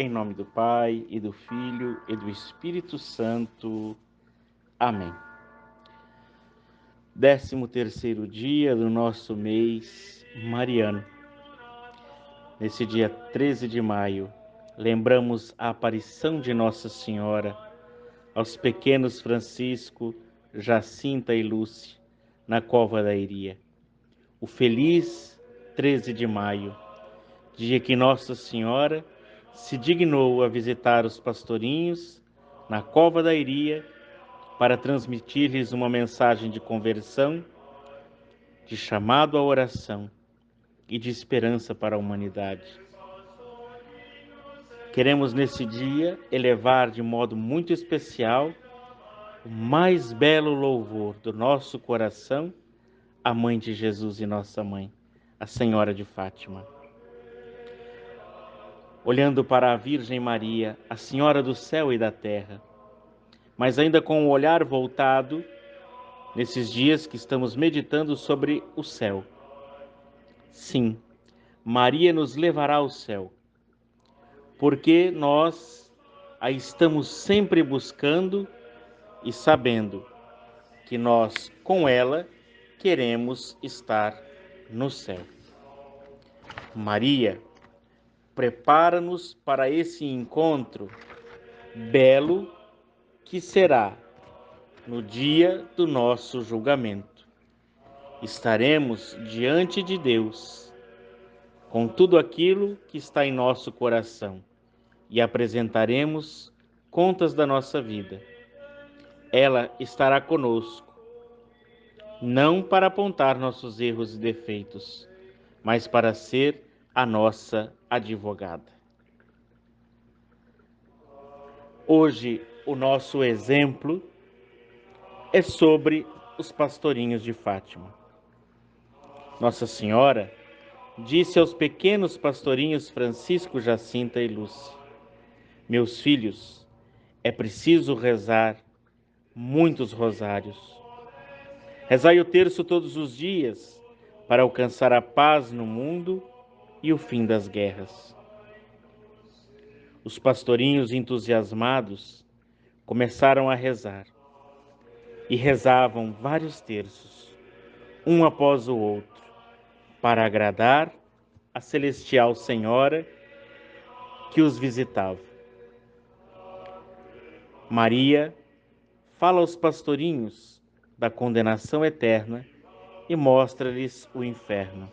Em nome do Pai, e do Filho, e do Espírito Santo. Amém. Décimo terceiro dia do nosso mês mariano. Nesse dia 13 de maio, lembramos a aparição de Nossa Senhora aos pequenos Francisco, Jacinta e Lúcia na cova da Iria. O feliz 13 de maio, dia que Nossa Senhora se dignou a visitar os pastorinhos na cova da Iria para transmitir-lhes uma mensagem de conversão, de chamado à oração e de esperança para a humanidade. Queremos nesse dia elevar de modo muito especial o mais belo louvor do nosso coração à Mãe de Jesus e nossa Mãe, a Senhora de Fátima. Olhando para a Virgem Maria, a Senhora do céu e da terra, mas ainda com o olhar voltado nesses dias que estamos meditando sobre o céu. Sim, Maria nos levará ao céu, porque nós a estamos sempre buscando e sabendo que nós, com ela, queremos estar no céu. Maria, prepara-nos para esse encontro belo que será no dia do nosso julgamento. Estaremos diante de Deus com tudo aquilo que está em nosso coração e apresentaremos contas da nossa vida. Ela estará conosco, não para apontar nossos erros e defeitos, mas para ser a nossa advogada. Hoje o nosso exemplo é sobre os pastorinhos de Fátima. Nossa Senhora disse aos pequenos pastorinhos Francisco, Jacinta e Lúcia: Meus filhos, é preciso rezar muitos rosários. Rezai o terço todos os dias para alcançar a paz no mundo e o fim das guerras. Os pastorinhos entusiasmados começaram a rezar. E rezavam vários terços, um após o outro, para agradar a celestial Senhora que os visitava. Maria fala aos pastorinhos da condenação eterna e mostra-lhes o inferno.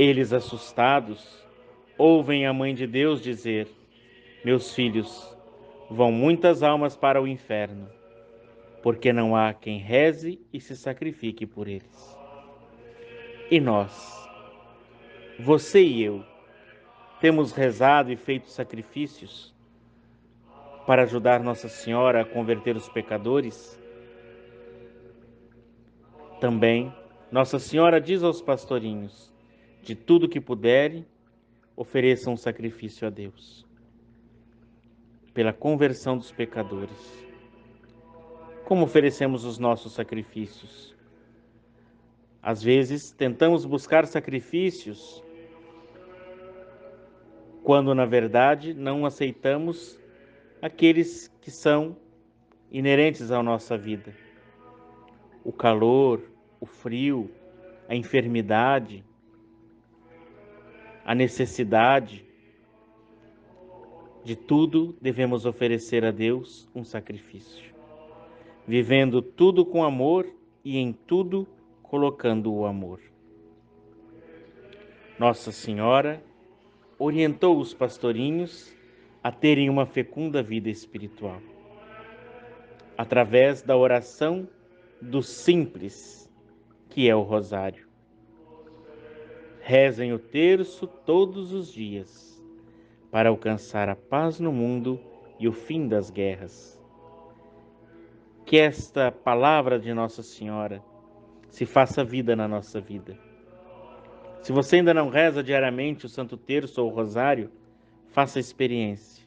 Eles, assustados, ouvem a Mãe de Deus dizer: Meus filhos, vão muitas almas para o inferno, porque não há quem reze e se sacrifique por eles. E nós, você e eu, temos rezado e feito sacrifícios para ajudar Nossa Senhora a converter os pecadores? Também, Nossa Senhora diz aos pastorinhos: de tudo que puderem, ofereçam um sacrifício a Deus pela conversão dos pecadores. Como oferecemos os nossos sacrifícios? Às vezes tentamos buscar sacrifícios quando na verdade não aceitamos aqueles que são inerentes à nossa vida. O calor, o frio, a enfermidade, a necessidade, de tudo devemos oferecer a Deus um sacrifício, vivendo tudo com amor e em tudo colocando o amor. Nossa Senhora orientou os pastorinhos a terem uma fecunda vida espiritual, através da oração do simples, que é o rosário. Rezem o terço todos os dias para alcançar a paz no mundo e o fim das guerras. Que esta palavra de Nossa Senhora se faça vida na nossa vida. Se você ainda não reza diariamente o Santo Terço ou o Rosário, faça a experiência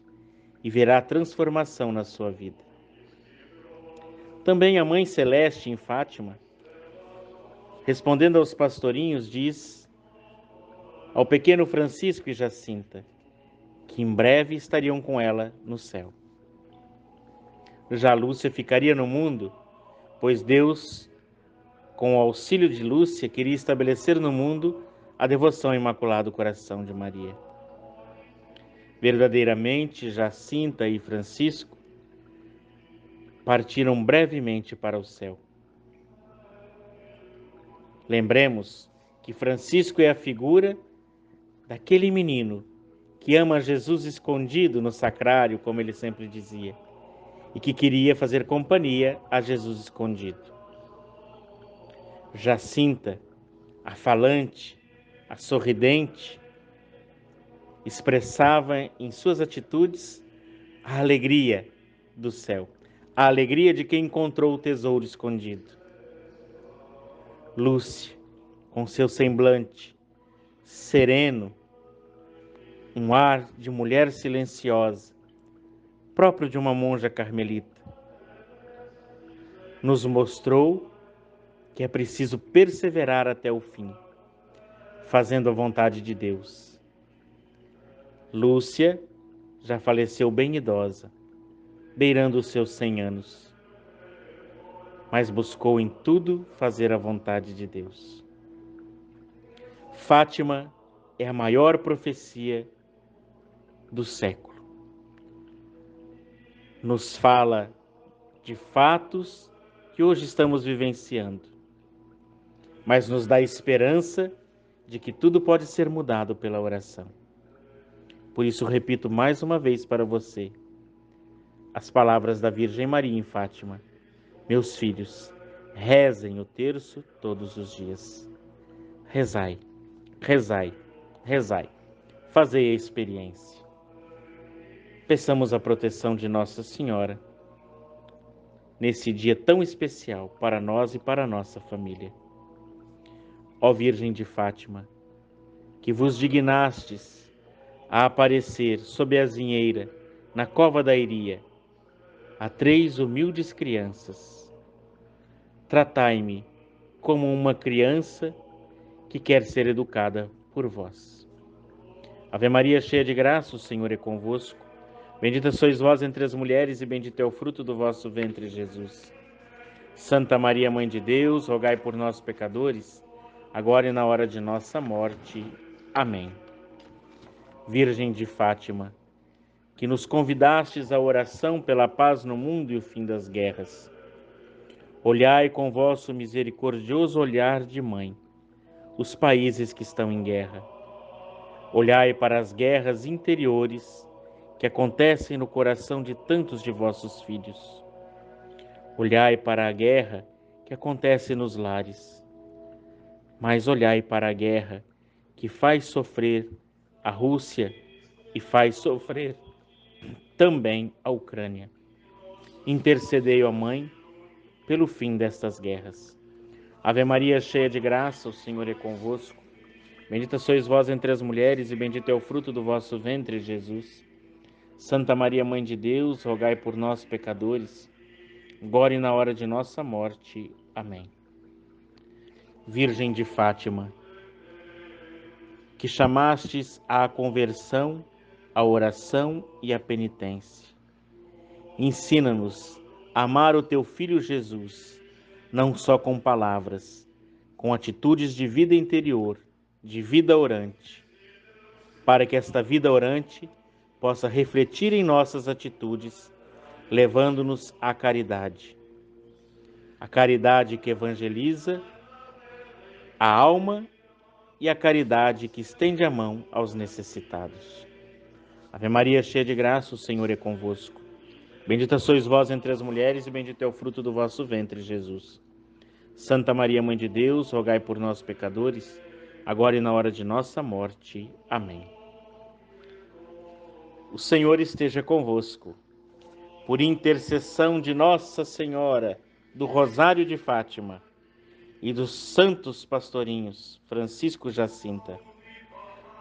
e verá a transformação na sua vida. Também a Mãe Celeste em Fátima, respondendo aos pastorinhos, diz ao pequeno Francisco e Jacinta: que em breve estariam com ela no céu. Já Lúcia ficaria no mundo, pois Deus, com o auxílio de Lúcia, queria estabelecer no mundo a devoção ao Imaculado Coração de Maria. Verdadeiramente, Jacinta e Francisco partiram brevemente para o céu. Lembremos que Francisco é a figura daquele menino que ama Jesus escondido no sacrário, como ele sempre dizia, e que queria fazer companhia a Jesus escondido. Jacinta, a falante, a sorridente, expressava em suas atitudes a alegria do céu, a alegria de quem encontrou o tesouro escondido. Lúcia, com seu semblante sereno, um ar de mulher silenciosa, próprio de uma monja carmelita, nos mostrou que é preciso perseverar até o fim, fazendo a vontade de Deus Lúcia já faleceu bem idosa, beirando os seus cem anos, mas buscou em tudo fazer a vontade de Deus. Fátima é a maior profecia do século. Nos fala de fatos que hoje estamos vivenciando, mas nos dá esperança de que tudo pode ser mudado pela oração. Por isso, repito mais uma vez para você as palavras da Virgem Maria em Fátima: Meus filhos, rezem o terço todos os dias. Rezai, rezai, rezai. Fazei a experiência. Peçamos a proteção de Nossa Senhora nesse dia tão especial para nós e para nossa família. Ó Virgem de Fátima, que vos dignastes a aparecer sob a azinheira, na cova da Iria, a três humildes crianças. Tratai-me como uma criança que quer ser educada por vós. Ave Maria, cheia de graça, o Senhor é convosco. Bendita sois vós entre as mulheres, e bendito é o fruto do vosso ventre, Jesus. Santa Maria, Mãe de Deus, rogai por nós, pecadores, agora e na hora de nossa morte. Amém. Virgem de Fátima, que nos convidastes à oração pela paz no mundo e o fim das guerras. Olhai com vosso misericordioso olhar de mãe os países que estão em guerra. Olhai para as guerras interiores que acontecem no coração de tantos de vossos filhos. Olhai para a guerra que acontece nos lares. Mas olhai para a guerra que faz sofrer a Rússia e faz sofrer também a Ucrânia. Intercedei, ó Mãe, pelo fim destas guerras. Ave Maria, cheia de graça, o Senhor é convosco. Bendita sois vós entre as mulheres, e bendito é o fruto do vosso ventre, Jesus. Santa Maria, Mãe de Deus, rogai por nós, pecadores, agora e na hora de nossa morte. Amém. Virgem de Fátima, que chamastes à conversão, à oração e à penitência. Ensina-nos a amar o teu filho Jesus, não só com palavras, com atitudes de vida interior, de vida orante, para que esta vida orante possa refletir em nossas atitudes, levando-nos à caridade. A caridade que evangeliza a alma e a caridade que estende a mão aos necessitados. Ave Maria, cheia de graça, o Senhor é convosco. Bendita sois vós entre as mulheres, e bendito é o fruto do vosso ventre, Jesus. Santa Maria, Mãe de Deus, rogai por nós, pecadores, agora e na hora de nossa morte. Amém. O Senhor esteja convosco. Por intercessão de Nossa Senhora do Rosário de Fátima e dos santos pastorinhos Francisco Jacinta.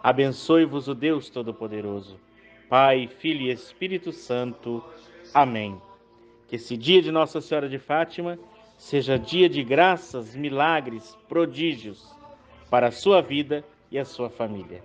Abençoe-vos o Deus Todo-Poderoso, Pai, Filho e Espírito Santo. Amém. Que esse dia de Nossa Senhora de Fátima seja dia de graças, milagres, prodígios para a sua vida e a sua família.